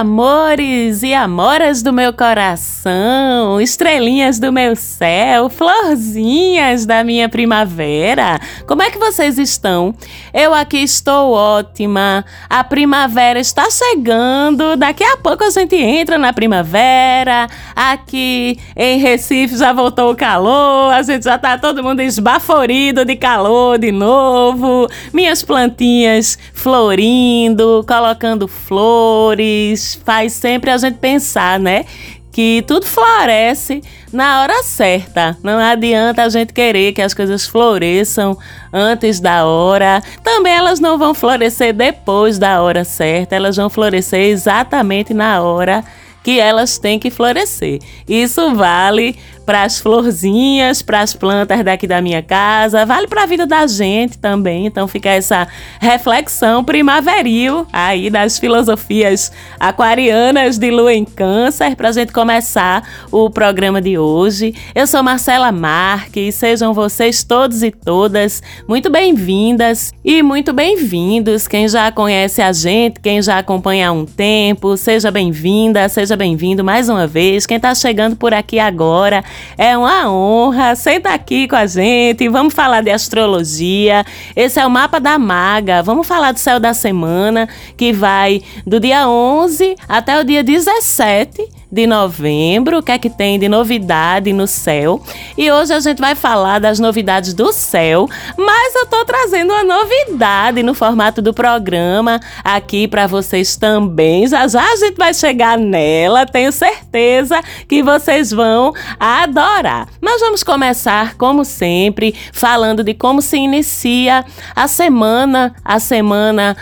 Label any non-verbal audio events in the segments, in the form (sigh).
amores e amoras do meu coração, estrelinhas do meu céu, florzinhas da minha primavera. Como é que vocês estão? Eu aqui estou ótima. A primavera está chegando. Daqui a pouco a gente entra na primavera. Aqui em Recife já voltou o calor. A gente já tá todo mundo esbaforido de calor de novo. Minhas plantinhas florindo, colocando flores, faz sempre a gente pensar, né? Que tudo floresce na hora certa. Não adianta a gente querer que as coisas floresçam antes da hora. Também elas não vão florescer depois da hora certa, elas vão florescer exatamente na hora que elas têm que florescer. Isso vale para as florzinhas, para as plantas daqui da minha casa, vale para a vida da gente também. Então fica essa reflexão primaveril aí das filosofias aquarianas de lua em câncer para a gente começar o programa de hoje. Eu sou Marcela Marques, sejam vocês todos e todas muito bem-vindas e muito bem-vindos. Quem já conhece a gente, quem já acompanha há um tempo, seja bem-vinda, seja bem-vindo mais uma vez. Quem está chegando por aqui agora, é uma honra. Senta aqui com a gente. Vamos falar de astrologia. Esse é o mapa da maga. Vamos falar do céu da semana, que vai do dia 11 até o dia 17 de novembro, o que é que tem de novidade no céu. E hoje a gente vai falar das novidades do céu, mas eu tô trazendo uma novidade no formato do programa aqui para vocês também. Já já a gente vai chegar nela, tenho certeza que vocês vão adorar. Mas vamos começar, como sempre, falando de como se inicia a semana, a semana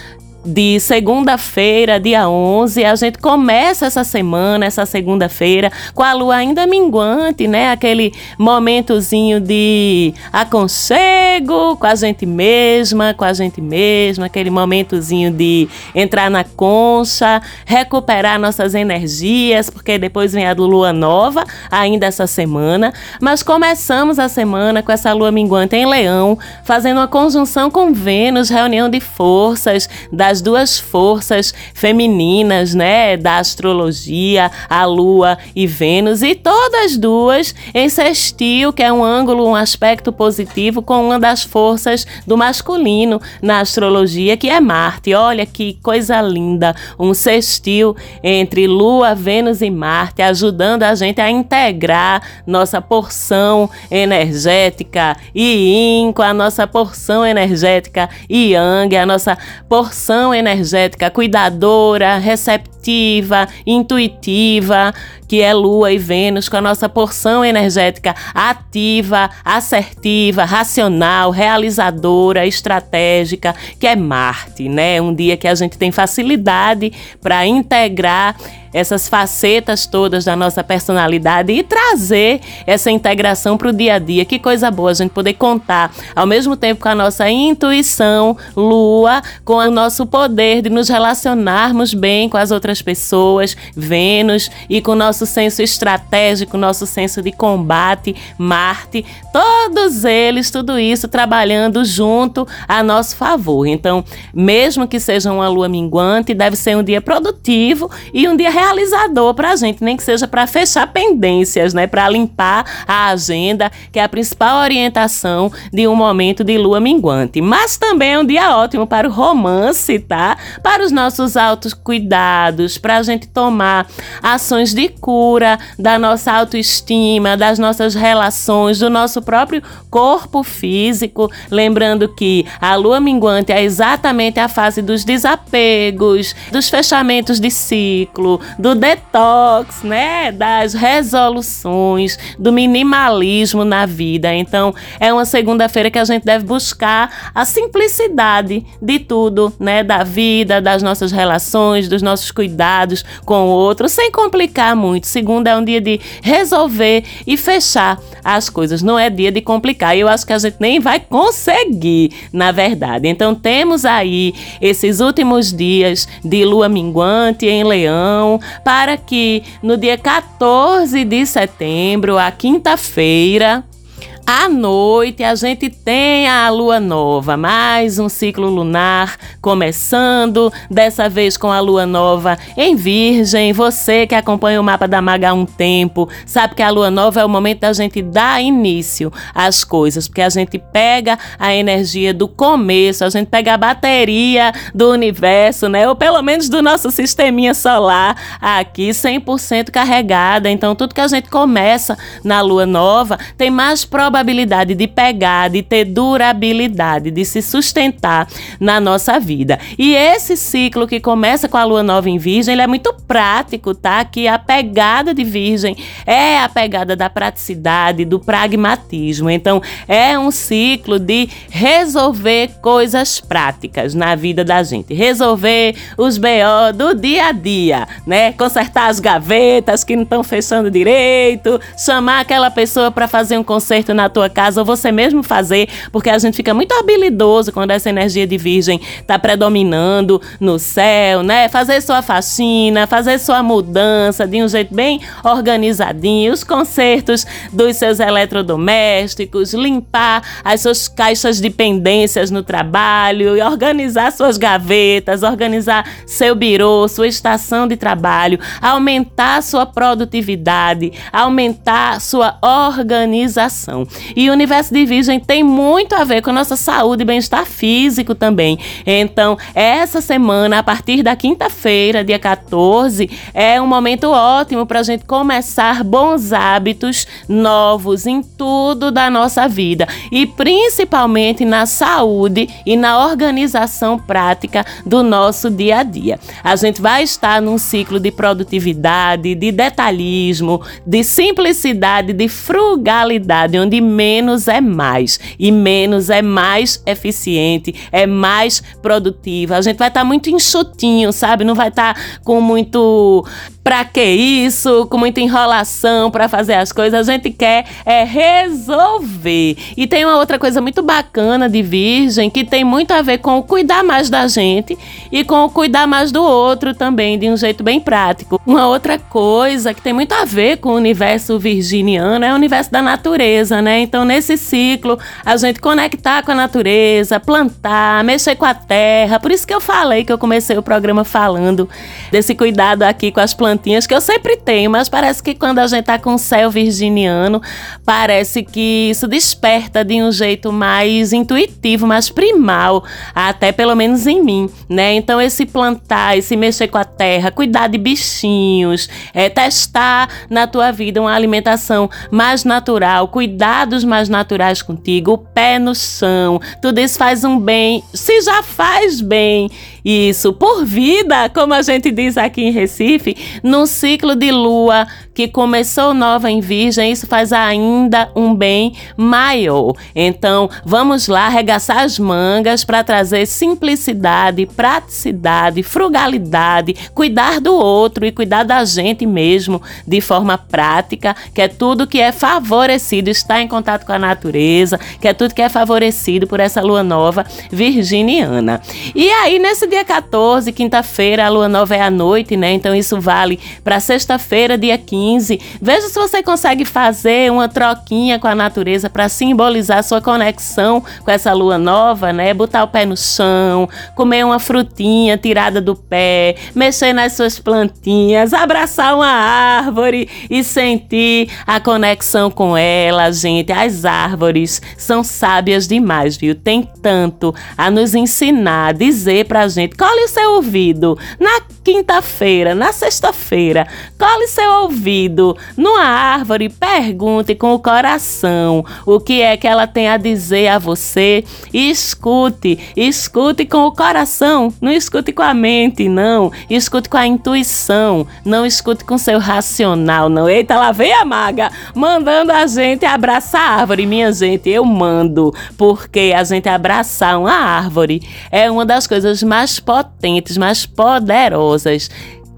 de segunda-feira, dia 11. A gente começa essa semana, essa segunda-feira, com a lua ainda minguante, né? Aquele momentozinho de aconchego com a gente mesma, com a gente mesma, aquele momentozinho de entrar na concha, recuperar nossas energias, porque depois vem a lua nova, ainda essa semana. Mas começamos a semana com essa lua minguante em Leão, fazendo uma conjunção com Vênus, reunião de forças das as duas forças femininas, né, da astrologia, a Lua e Vênus, e todas duas em sextil, que é um ângulo, um aspecto positivo com uma das forças do masculino na astrologia, que é Marte. Olha que coisa linda, um sextil entre Lua, Vênus e Marte, ajudando a gente a integrar nossa porção energética Yin com a nossa porção energética Yang, a nossa porção energética cuidadora, receptiva, intuitiva, que é Lua e Vênus, com a nossa porção energética ativa, assertiva, racional, realizadora, estratégica, que é Marte, né? Um dia que a gente tem facilidade para integrar essas facetas todas da nossa personalidade e trazer essa integração para o dia a dia. Que coisa boa a gente poder contar ao mesmo tempo com a nossa intuição, lua, com o nosso poder de nos relacionarmos bem com as outras pessoas, Vênus, e com nosso senso estratégico, nosso senso de combate, Marte, todos eles, tudo isso trabalhando junto a nosso favor. Então, mesmo que seja uma lua minguante, deve ser um dia produtivo e um dia realizador para a gente, nem que seja para fechar pendências, né? Para limpar a agenda, que é a principal orientação de um momento de lua minguante. Mas também é um dia ótimo para o romance, tá? Para os nossos altos para a gente tomar ações de cura da nossa autoestima, das nossas relações, do nosso próprio corpo físico. Lembrando que a lua minguante é exatamente a fase dos desapegos, dos fechamentos de ciclo, do detox, né? Das resoluções, do minimalismo na vida. Então, é uma segunda-feira que a gente deve buscar a simplicidade de tudo, né? Da vida, das nossas relações, dos nossos cuidados com o outro, sem complicar muito. Segunda é um dia de resolver e fechar as coisas. Não é dia de complicar. Eu acho que a gente nem vai conseguir, na verdade. Então, temos aí esses últimos dias de lua minguante em Leão, para que no dia 14 de setembro, a quinta-feira, À noite a gente tem a lua nova, mais um ciclo lunar começando, dessa vez com a lua nova em Virgem. Você que acompanha o mapa da Maga há um tempo, sabe que a lua nova é o momento da gente dar início às coisas, porque a gente pega a energia do começo, a gente pega a bateria do universo, né? Ou pelo menos do nosso sisteminha solar aqui 100% carregada. Então tudo que a gente começa na lua nova tem mais probabilidade probabilidade de pegar, de ter durabilidade, de se sustentar na nossa vida. E esse ciclo que começa com a lua nova em Virgem, ele é muito prático, tá? Que a pegada de Virgem é a pegada da praticidade, do pragmatismo. Então, é um ciclo de resolver coisas práticas na vida da gente, resolver os BO do dia a dia, né? Consertar as gavetas que não estão fechando direito, chamar aquela pessoa para fazer um conserto na tua casa ou você mesmo fazer, porque a gente fica muito habilidoso quando essa energia de virgem está predominando no céu, né? Fazer sua faxina, fazer sua mudança de um jeito bem organizadinho, os consertos dos seus eletrodomésticos, limpar as suas caixas de pendências no trabalho, e organizar suas gavetas, organizar seu birô, sua estação de trabalho, aumentar sua produtividade, aumentar sua organização. E o universo de Virgem tem muito a ver com a nossa saúde e bem-estar físico também. Então, essa semana, a partir da quinta-feira, dia 14, é um momento ótimo para a gente começar bons hábitos novos em tudo da nossa vida e principalmente na saúde e na organização prática do nosso dia a dia. A gente vai estar num ciclo de produtividade, de detalhismo, de simplicidade, de frugalidade, onde menos é mais e menos é mais eficiente, é mais produtiva. A gente vai estar tá muito enxutinho, sabe? Não vai estar tá com muito Pra que isso? Com muita enrolação para fazer as coisas, a gente quer é resolver. E tem uma outra coisa muito bacana de Virgem que tem muito a ver com o cuidar mais da gente e com o cuidar mais do outro também, de um jeito bem prático. Uma outra coisa que tem muito a ver com o universo virginiano é o universo da natureza, né? Então, nesse ciclo, a gente conectar com a natureza, plantar, mexer com a terra. Por isso que eu falei que eu comecei o programa falando desse cuidado aqui com as plantas plantinhas que eu sempre tenho, mas parece que quando a gente tá com céu virginiano, parece que isso desperta de um jeito mais intuitivo, mais primal, até pelo menos em mim, né? Então esse plantar, esse mexer com a terra, cuidar de bichinhos, é testar na tua vida uma alimentação mais natural, cuidados mais naturais contigo, o pé no chão, tudo isso faz um bem, se já faz bem isso por vida, como a gente diz aqui em Recife, num ciclo de lua que começou nova em Virgem, isso faz ainda um bem maior. Então, vamos lá arregaçar as mangas para trazer simplicidade, praticidade, frugalidade, cuidar do outro e cuidar da gente mesmo de forma prática, que é tudo que é favorecido, estar em contato com a natureza, que é tudo que é favorecido por essa lua nova virginiana. E aí, nesse dia 14, quinta-feira, a lua nova é à noite, né? Então, isso vale para sexta-feira, dia 15 15. Veja se você consegue fazer uma troquinha com a natureza para simbolizar sua conexão com essa lua nova, né? Botar o pé no chão, comer uma frutinha tirada do pé, mexer nas suas plantinhas, abraçar uma árvore e sentir a conexão com ela, gente. As árvores são sábias demais, viu? Tem tanto a nos ensinar, dizer pra gente. Cole o seu ouvido na quinta-feira, na sexta-feira. Cole seu ouvido ouvido numa árvore, pergunte com o coração o que é que ela tem a dizer a você e escute, escute com o coração, não escute com a mente, não, escute com a intuição, não escute com seu racional, não. Eita, lá vem a maga mandando a gente abraçar a árvore, minha gente, eu mando, porque a gente abraçar uma árvore é uma das coisas mais potentes, mais poderosas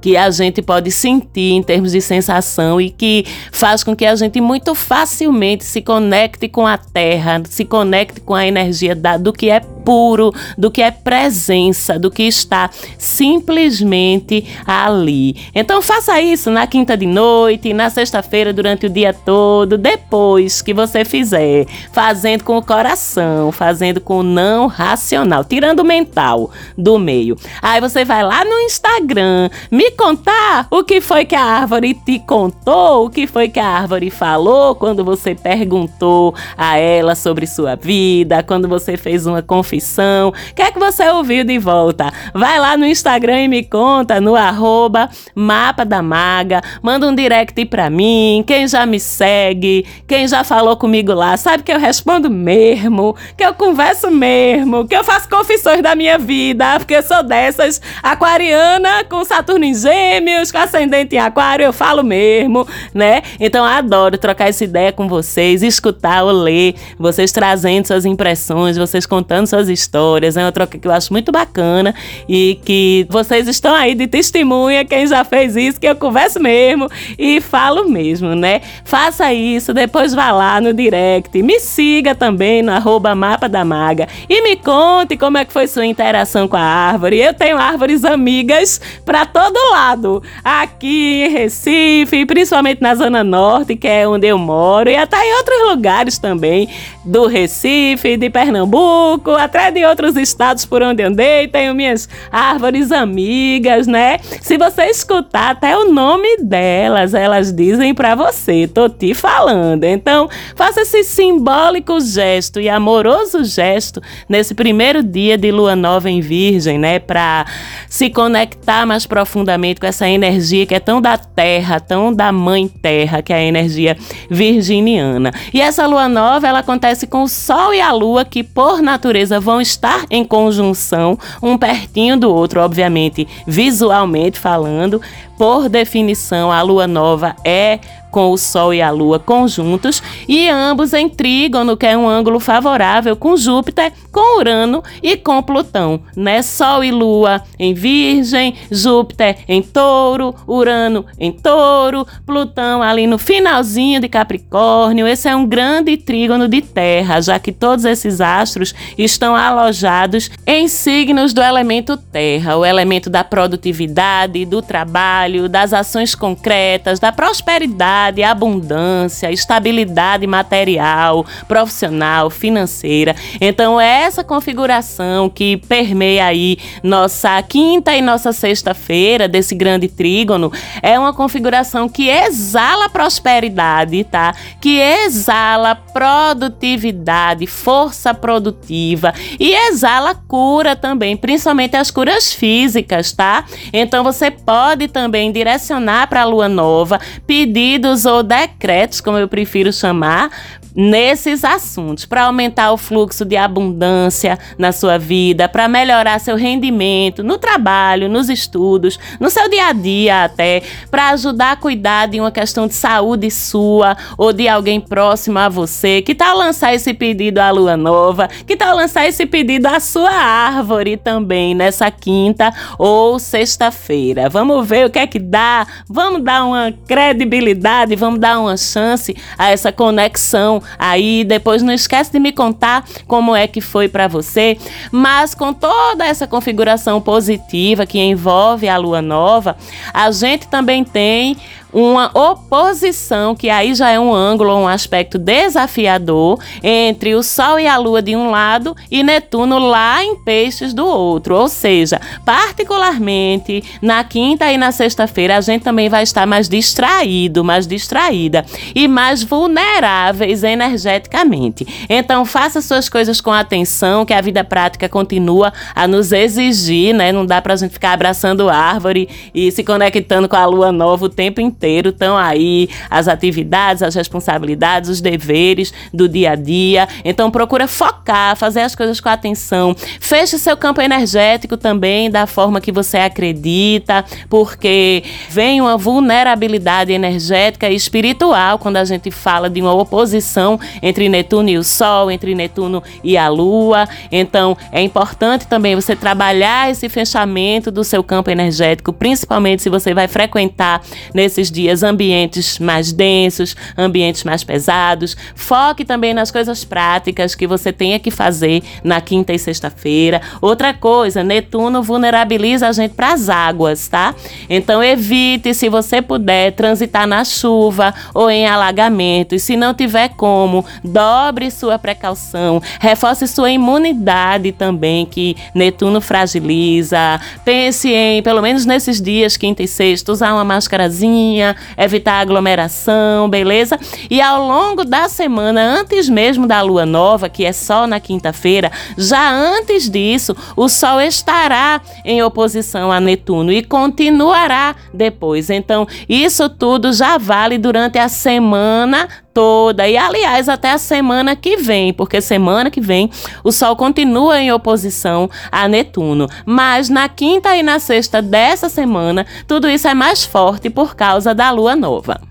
que a gente pode sentir em termos de sensação e que faz com que a gente muito facilmente se conecte com a terra, se conecte com a energia da, do que é puro, do que é presença, do que está simplesmente ali. Então faça isso na quinta de noite, na sexta-feira durante o dia todo, depois que você fizer, fazendo com o coração, fazendo com o não racional, tirando o mental do meio. Aí você vai lá no Instagram me contar o que foi que a árvore te contou, o que foi que a árvore falou quando você perguntou a ela sobre sua vida, quando você fez uma confissão. O que é que você ouviu de volta? Vai lá no Instagram e me conta no arroba Mapa da Maga. Manda um direct pra mim. Quem já me segue, quem já falou comigo lá, sabe que eu respondo mesmo, que eu converso mesmo, que eu faço confissões da minha vida, porque eu sou dessas aquariana com Saturno em Gêmeos, com ascendente em Aquário, eu falo mesmo, né? Então adoro trocar essa ideia com vocês, escutar ou ler, vocês trazendo suas impressões, vocês contando suas histórias. É uma troca que eu acho muito bacana e que vocês estão aí de testemunha, quem já fez isso, que eu converso mesmo e falo mesmo, né? Faça isso, depois vá lá no direct, me siga também no arroba Mapa da Maga e me conte como é que foi sua interação com a árvore. Eu tenho árvores amigas para todo lado, aqui em Recife, principalmente na Zona Norte, que é onde eu moro, e até em outros lugares também do Recife, de Pernambuco, até de outros estados por onde andei, tenho minhas árvores amigas, né? Se você escutar até o nome delas, elas dizem para você, tô te falando. Então, faça esse simbólico gesto e amoroso gesto nesse primeiro dia de lua nova em Virgem, né, para se conectar mais profundamente com essa energia que é tão da terra, tão da mãe terra, que é a energia virginiana. E essa lua nova, ela acontece com o sol e a lua que por natureza vão estar em conjunção, um pertinho do outro, obviamente, visualmente falando. Por definição, a lua nova é com o Sol e a Lua conjuntos e ambos em trígono, que é um ângulo favorável com Júpiter, com Urano e com Plutão, né? Sol e Lua em Virgem, Júpiter em Touro, Urano em Touro, Plutão ali no finalzinho de Capricórnio. Esse é um grande trígono de Terra, já que todos esses astros estão alojados em signos do elemento Terra, o elemento da produtividade, do trabalho, das ações concretas, da prosperidade prosperidade, abundância, estabilidade material, profissional, financeira. Então, essa configuração que permeia aí nossa quinta e nossa sexta-feira desse grande trígono é uma configuração que exala prosperidade, tá? Que exala produtividade, força produtiva e exala cura também, principalmente as curas físicas, tá? Então você pode também direcionar para a lua nova pedidos ou decretos, como eu prefiro chamar, nesses assuntos, para aumentar o fluxo de abundância na sua vida, para melhorar seu rendimento no trabalho, nos estudos, no seu dia a dia até, para ajudar a cuidar de uma questão de saúde sua ou de alguém próximo a você. Que tal lançar esse pedido à lua nova? Que tal lançar esse pedido à sua árvore também nessa quinta ou sexta-feira? Vamos ver o que é que dá. Vamos dar uma credibilidade, vamos dar uma chance a essa conexão aí. Depois não esquece de me contar como é que foi para você. Mas com toda essa configuração positiva que envolve a lua nova, a gente também tem uma oposição, que aí já é um ângulo, um aspecto desafiador, entre o Sol e a Lua de um lado e Netuno lá em Peixes do outro. Ou seja, particularmente na quinta e na sexta-feira, a gente também vai estar mais distraído, mais distraída e mais vulneráveis energeticamente. Então, faça suas coisas com atenção, que a vida prática continua a nos exigir, né? Não dá pra gente ficar abraçando árvore e se conectando com a lua nova o tempo inteiro inteiro estão aí as atividades, as responsabilidades, os deveres do dia a dia. Então procura focar, fazer as coisas com atenção. Feche seu campo energético também da forma que você acredita, porque vem uma vulnerabilidade energética e espiritual quando a gente fala de uma oposição entre Netuno e o Sol, entre Netuno e a Lua. Então é importante também você trabalhar esse fechamento do seu campo energético, principalmente se você vai frequentar nesses dias ambientes mais densos, ambientes mais pesados. Foque também nas coisas práticas que você tenha que fazer na quinta e sexta-feira. Outra coisa, Netuno vulnerabiliza a gente para as águas, tá? Então evite, se você puder, transitar na chuva ou em alagamento. E se não tiver como, dobre sua precaução, reforce sua imunidade também, que Netuno fragiliza. Pense em, pelo menos nesses dias, quinta e sexta, usar uma máscarazinha, evitar aglomeração, beleza? E ao longo da semana, antes mesmo da lua nova, que é só na quinta-feira, já antes disso, o Sol estará em oposição a Netuno e continuará depois. Então, isso tudo já vale durante a semana toda e aliás até a semana que vem, porque semana que vem o Sol continua em oposição a Netuno, mas na quinta e na sexta dessa semana tudo isso é mais forte por causa da Lua nova.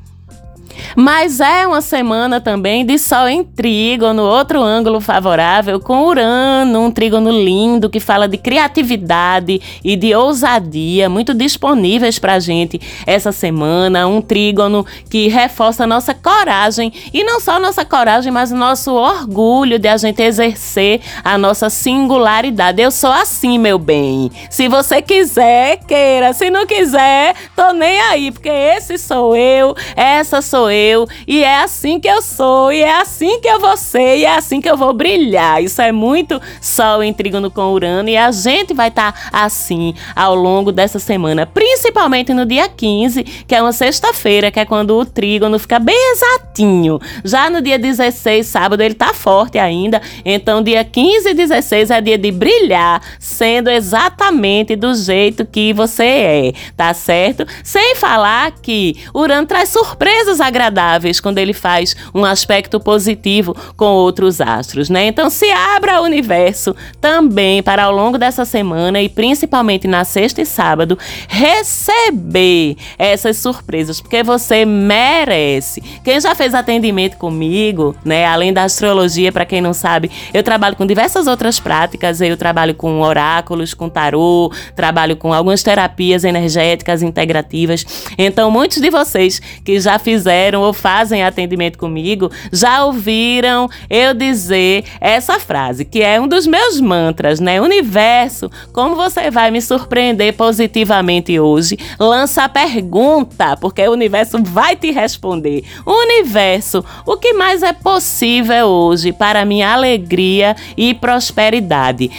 Mas é uma semana também de Sol em trígono, outro ângulo favorável, com Urano, um trígono lindo que fala de criatividade e de ousadia, muito disponíveis para a gente essa semana. Um trígono que reforça nossa coragem, e não só a nossa coragem, mas o nosso orgulho de a gente exercer a nossa singularidade. Eu sou assim, meu bem. Se você quiser, queira. Se não quiser, tô nem aí, porque esse sou eu, essa sou eu, e é assim que eu sou, e é assim que eu vou ser, e é assim que eu vou brilhar. Isso é muito Sol em trígono com Urano, e a gente vai estar tá assim ao longo dessa semana, principalmente no dia 15, que é uma sexta-feira, que é quando o trígono fica bem exatinho. Já no dia 16, sábado, ele tá forte ainda, então dia 15 e 16 é dia de brilhar, sendo exatamente do jeito que você é, tá certo? Sem falar que Urano traz surpresas agradáveis quando ele faz um aspecto positivo com outros astros, né? Então se abra ao universo também para ao longo dessa semana e principalmente na sexta e sábado receber essas surpresas, porque você merece. Quem já fez atendimento comigo, né, além da astrologia, para quem não sabe, eu trabalho com diversas outras práticas, eu trabalho com oráculos, com tarô, trabalho com algumas terapias energéticas integrativas. Então, muitos de vocês que já fizeram ou fazem atendimento comigo já ouviram eu dizer essa frase, que é um dos meus mantras, né? Universo, como você vai me surpreender positivamente hoje? Lança a pergunta, porque o universo vai te responder. Universo, o que mais é possível hoje para minha alegria e prosperidade?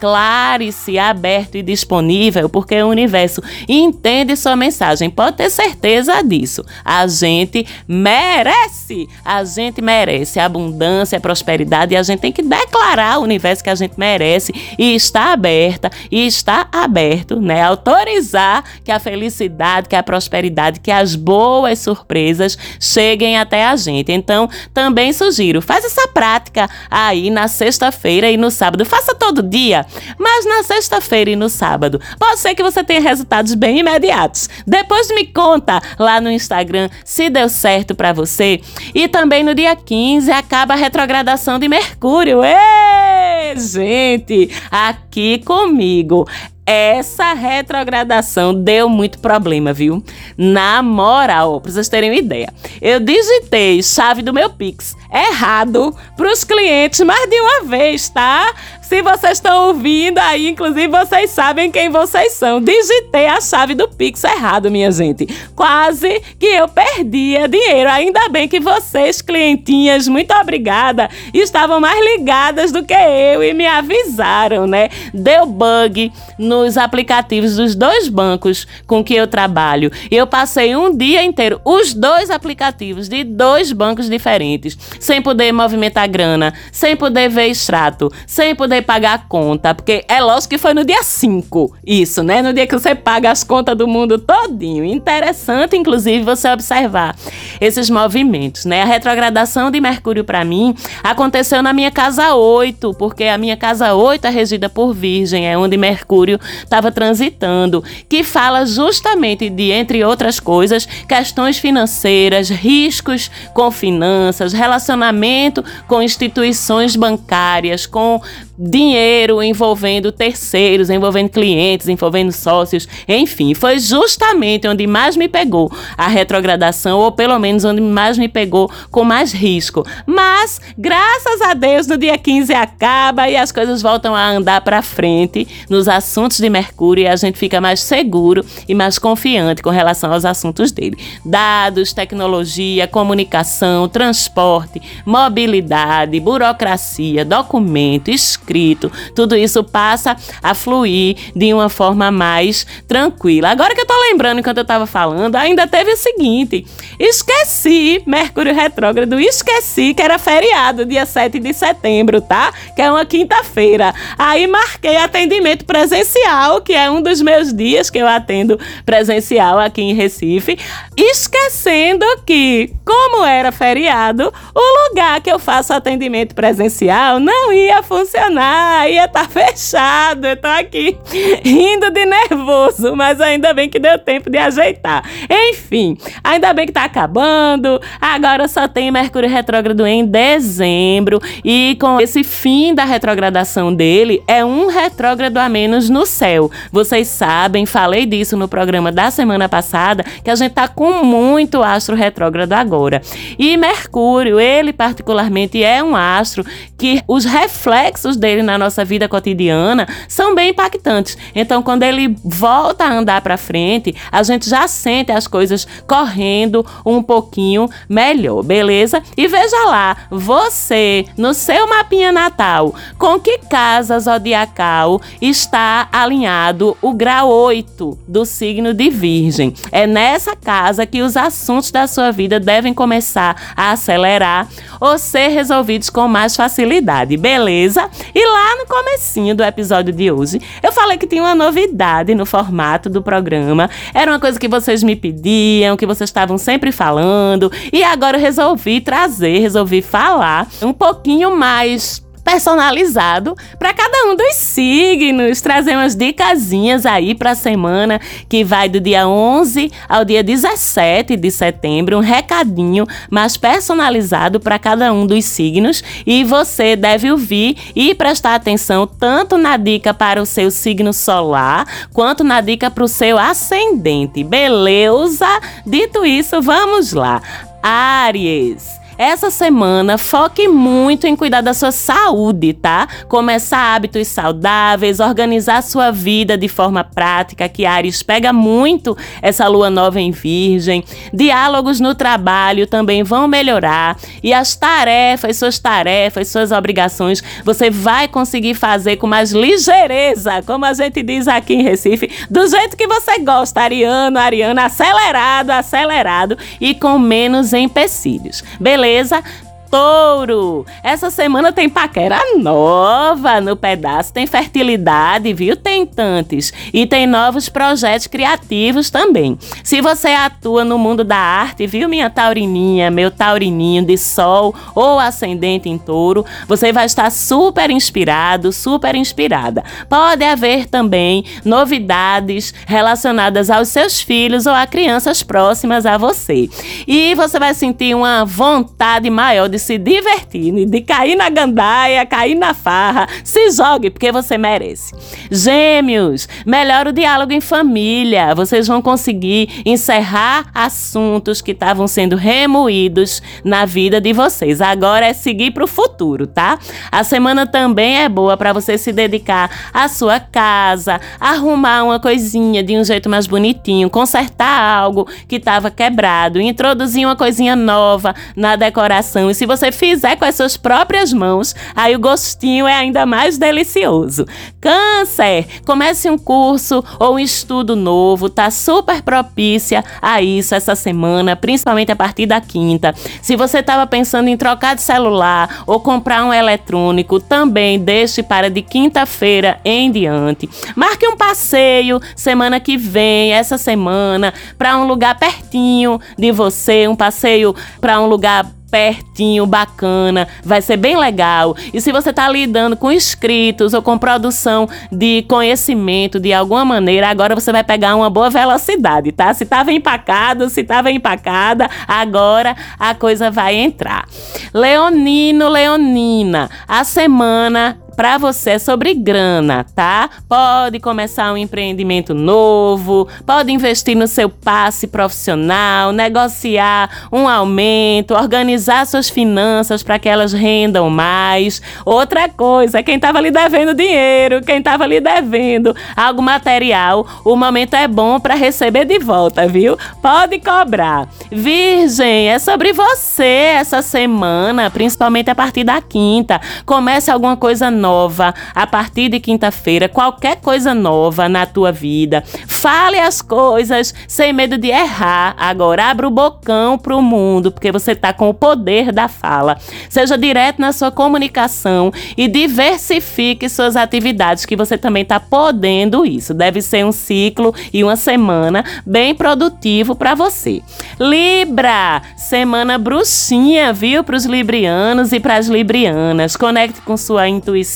Declare-se aberto e disponível, porque o universo entende sua mensagem. Pode ter certeza disso. A gente merece. A gente merece abundância, prosperidade e a gente tem que declarar ao universo que a gente merece e está aberta e está aberto, né? Autorizar que a felicidade, que a prosperidade, que as boas surpresas cheguem até a gente. Então, também sugiro, faz essa prática aí na sexta-feira e no sábado. Faça todo dia, mas na sexta-feira e no sábado. Pode ser que você tenha resultados bem imediatos. Depois me conta lá no Instagram se deu certo para você. E também no dia 15 acaba a retrogradação de Mercúrio. Ê, gente, aqui comigo essa retrogradação deu muito problema, viu? Na moral, pra vocês terem uma ideia, eu digitei chave do meu Pix errado pros clientes mais de uma vez, tá? Se vocês estão ouvindo aí, inclusive vocês sabem quem vocês são. Digitei a chave do Pix errado, minha gente. Quase que eu perdia dinheiro. Ainda bem que vocês, clientinhas, muito obrigada, estavam mais ligadas do que eu e me avisaram, né? Deu bug no nos aplicativos dos dois bancos com que eu trabalho. Eu passei um dia inteiro, os dois aplicativos de dois bancos diferentes, sem poder movimentar grana, sem poder ver extrato, sem poder pagar a conta, porque é lógico que foi no dia 5, isso, né? No dia que você paga as contas do mundo todinho. Interessante, inclusive, você observar esses movimentos, né? A retrogradação de Mercúrio para mim aconteceu na minha casa 8, porque a minha casa 8 é regida por Virgem, é onde Mercúrio estava transitando, que fala justamente de, entre outras coisas, questões financeiras, riscos com finanças, relacionamento com instituições bancárias, com dinheiro envolvendo terceiros, envolvendo clientes, envolvendo sócios, enfim, foi justamente onde mais me pegou a retrogradação, ou pelo menos onde mais me pegou com mais risco. Mas, graças a Deus, no dia 15 acaba e as coisas voltam a andar para frente nos assuntos de Mercúrio e a gente fica mais seguro e mais confiante com relação aos assuntos dele. Dados, tecnologia, comunicação, transporte, mobilidade, burocracia, documento, escrita, escrito. Tudo isso passa a fluir de uma forma mais tranquila. Agora que eu tô lembrando enquanto eu tava falando, ainda teve o seguinte: esqueci Mercúrio retrógrado, esqueci que era feriado, dia 7 de setembro, tá? Que é uma quinta-feira. Aí marquei atendimento presencial, que é um dos meus dias que eu atendo presencial aqui em Recife, esquecendo que, como era feriado, o lugar que eu faço atendimento presencial não ia funcionar ia estar tá (laughs) fechado. Eu tô aqui rindo de nervoso, mas ainda bem que deu tempo de ajeitar. Enfim, ainda bem que tá acabando. Agora só tem Mercúrio retrógrado em dezembro e com esse fim da retrogradação dele, é um retrógrado a menos no céu. Vocês sabem, falei disso no programa da semana passada, que a gente tá com muito astro retrógrado agora. E Mercúrio, ele particularmente é um astro que os reflexos dele na nossa vida cotidiana são bem impactantes. Então, quando ele volta a andar para frente, a gente já sente as coisas correndo um pouquinho melhor, beleza? E veja lá, você, no seu mapinha natal, com que casa zodiacal está alinhado o grau 8 do signo de Virgem? É nessa casa que os assuntos da sua vida devem começar a acelerar ou ser resolvidos com mais facilidade, beleza? E lá no comecinho do episódio de hoje, eu falei que tinha uma novidade no formato do programa. Era uma coisa que vocês me pediam, que vocês estavam sempre falando, e agora eu resolvi trazer, resolvi falar um pouquinho mais personalizado para cada um dos signos, trazer umas dicasinhas aí para a semana que vai do dia 11 ao dia 17 de setembro, um recadinho mais personalizado para cada um dos signos e você deve ouvir e prestar atenção tanto na dica para o seu signo solar quanto na dica para o seu ascendente. Beleza? Dito isso, vamos lá. Áries. Essa semana, foque muito em cuidar da sua saúde, tá? Começar hábitos saudáveis, organizar sua vida de forma prática, que Ares pega muito essa lua nova em Virgem. Diálogos no trabalho também vão melhorar e as tarefas, suas tarefas, suas obrigações, você vai conseguir fazer com mais ligeireza, como a gente diz aqui em Recife, do jeito que você gosta, Ariano, Ariana, acelerado, acelerado e com menos empecilhos. Beleza? Beleza? Touro. Essa semana tem paquera nova no pedaço, tem fertilidade, viu? Tem tantos. E tem novos projetos criativos também. Se você atua no mundo da arte, viu, minha taurininha, meu taurininho de sol ou ascendente em touro, você vai estar super inspirado, super inspirada. Pode haver também novidades relacionadas aos seus filhos ou a crianças próximas a você. E você vai sentir uma vontade maior de se divertir, de cair na gandaia, cair na farra. Se jogue, porque você merece. Gêmeos, melhora o diálogo em família. Vocês vão conseguir encerrar assuntos que estavam sendo remoídos na vida de vocês. Agora é seguir para o futuro, tá? A semana também é boa para você se dedicar à sua casa, arrumar uma coisinha de um jeito mais bonitinho, consertar algo que estava quebrado, introduzir uma coisinha nova na decoração. E se você fizer com as suas próprias mãos, aí o gostinho é ainda mais delicioso. Câncer, comece um curso ou um estudo novo, tá super propícia a isso essa semana, principalmente a partir da quinta. Se você estava pensando em trocar de celular ou comprar um eletrônico, também deixe para de quinta-feira em diante. Marque um passeio semana que vem, essa semana, para um lugar pertinho de você, um passeio para um lugar pertinho, bacana, vai ser bem legal. E se você está lidando com escritos ou com produção de conhecimento de alguma maneira, agora você vai pegar uma boa velocidade, tá? Se estava empacado, se estava empacada, agora a coisa vai entrar. Leonino, Leonina, a semana para você é sobre grana, tá? Pode começar um empreendimento novo, pode investir no seu passe profissional, negociar um aumento, organizar suas finanças para que elas rendam mais. Outra coisa, quem estava lhe devendo dinheiro, quem estava lhe devendo algo material, o momento é bom para receber de volta, viu? Pode cobrar. Virgem, é sobre você essa semana, principalmente a partir da quinta. Comece alguma coisa nova nova a partir de quinta-feira, qualquer coisa nova na tua vida. Fale as coisas sem medo de errar. Agora abra o bocão para o mundo, porque você está com o poder da fala. Seja direto na sua comunicação e diversifique suas atividades, que você também está podendo isso. Deve ser um ciclo e uma semana bem produtivo para você. Libra, semana bruxinha, viu? Para os librianos e para as librianas. Conecte com sua intuição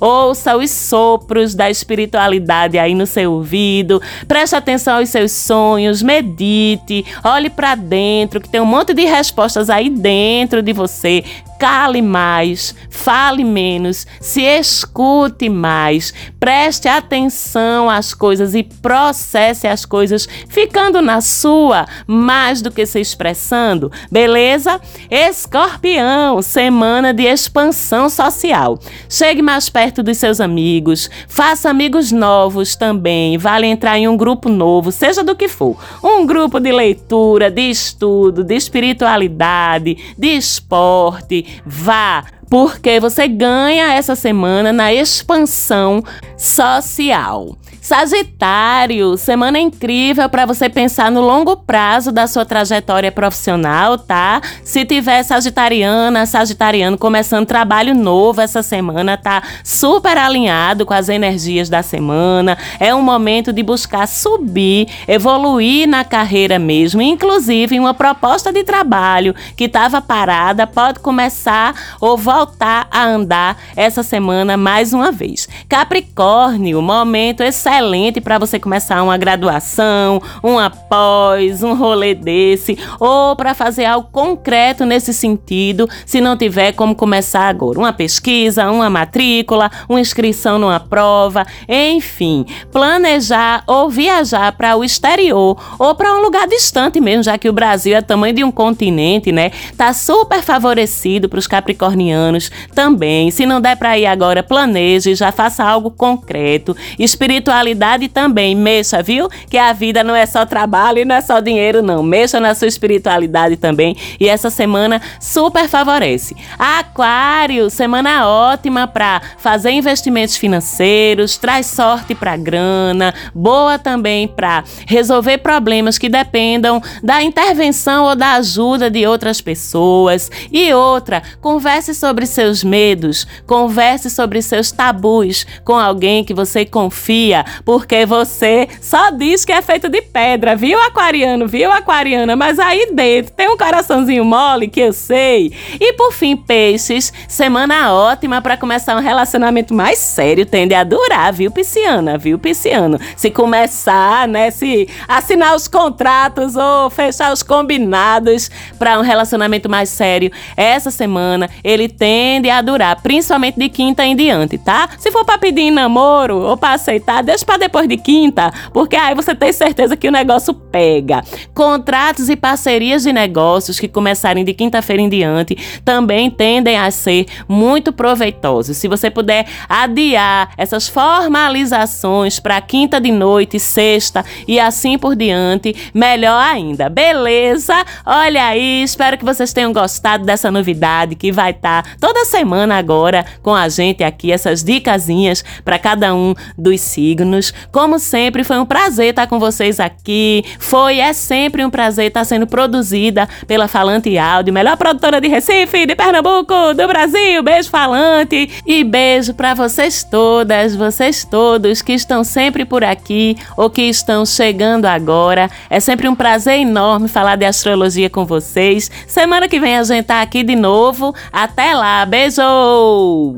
ouça os sopros da espiritualidade aí no seu ouvido, preste atenção aos seus sonhos, medite, olhe para dentro, que tem um monte de respostas aí dentro de você cale mais, fale menos, se escute mais, preste atenção às coisas e processe as coisas, ficando na sua mais do que se expressando, beleza? Escorpião, semana de expansão social. Chegue mais perto dos seus amigos, faça amigos novos também, vale entrar em um grupo novo, seja do que for. Um grupo de leitura, de estudo, de espiritualidade, de esporte, vá, porque você ganha essa semana na expansão social. Sagitário, semana incrível para você pensar no longo prazo da sua trajetória profissional, tá? Se tiver sagitariana, sagitariano começando trabalho novo essa semana, tá super alinhado com as energias da semana. É um momento de buscar subir, evoluir na carreira mesmo, inclusive uma proposta de trabalho que estava parada pode começar ou voltar a andar essa semana mais uma vez. Capricórnio, momento excelente excelente para você começar uma graduação, uma pós, um rolê desse, ou para fazer algo concreto nesse sentido, se não tiver como começar agora. Uma pesquisa, uma matrícula, uma inscrição numa prova, enfim, planejar ou viajar para o exterior ou para um lugar distante mesmo, já que o Brasil é tamanho de um continente, né? Tá super favorecido para os capricornianos também. Se não der para ir agora, planeje, já faça algo concreto. Espiritualidade espiritualidade também. Mexa, viu? Que a vida não é só trabalho e não é só dinheiro, não. Mexa na sua espiritualidade também. E essa semana super favorece. Aquário, semana ótima para fazer investimentos financeiros, traz sorte para grana, boa também para resolver problemas que dependam da intervenção ou da ajuda de outras pessoas. E outra, converse sobre seus medos, converse sobre seus tabus com alguém que você confia, porque você só diz que é feito de pedra, viu, aquariano, viu, aquariana? Mas aí dentro tem um coraçãozinho mole que eu sei. E por fim, peixes, semana ótima para começar um relacionamento mais sério, tende a durar, viu, pisciana, viu, pisciano? Se começar, né, se assinar os contratos ou fechar os combinados para um relacionamento mais sério, essa semana ele tende a durar, principalmente de quinta em diante, tá? Se for para pedir namoro ou para aceitar, deixa para depois de quinta, porque aí você tem certeza que o negócio pega. Contratos e parcerias de negócios que começarem de quinta-feira em diante também tendem a ser muito proveitosos. Se você puder adiar essas formalizações para quinta de noite, sexta e assim por diante, melhor ainda. Beleza? Olha aí, espero que vocês tenham gostado dessa novidade que vai estar tá toda semana agora com a gente aqui, essas dicasinhas para cada um dos signos. Como sempre, foi um prazer estar com vocês aqui. Foi, é sempre um prazer estar sendo produzida pela Falante Áudio, melhor produtora de Recife, de Pernambuco, do Brasil. Beijo, Falante. E beijo para vocês todas, vocês todos que estão sempre por aqui ou que estão chegando agora. É sempre um prazer enorme falar de astrologia com vocês. Semana que vem a gente tá aqui de novo. Até lá, beijo!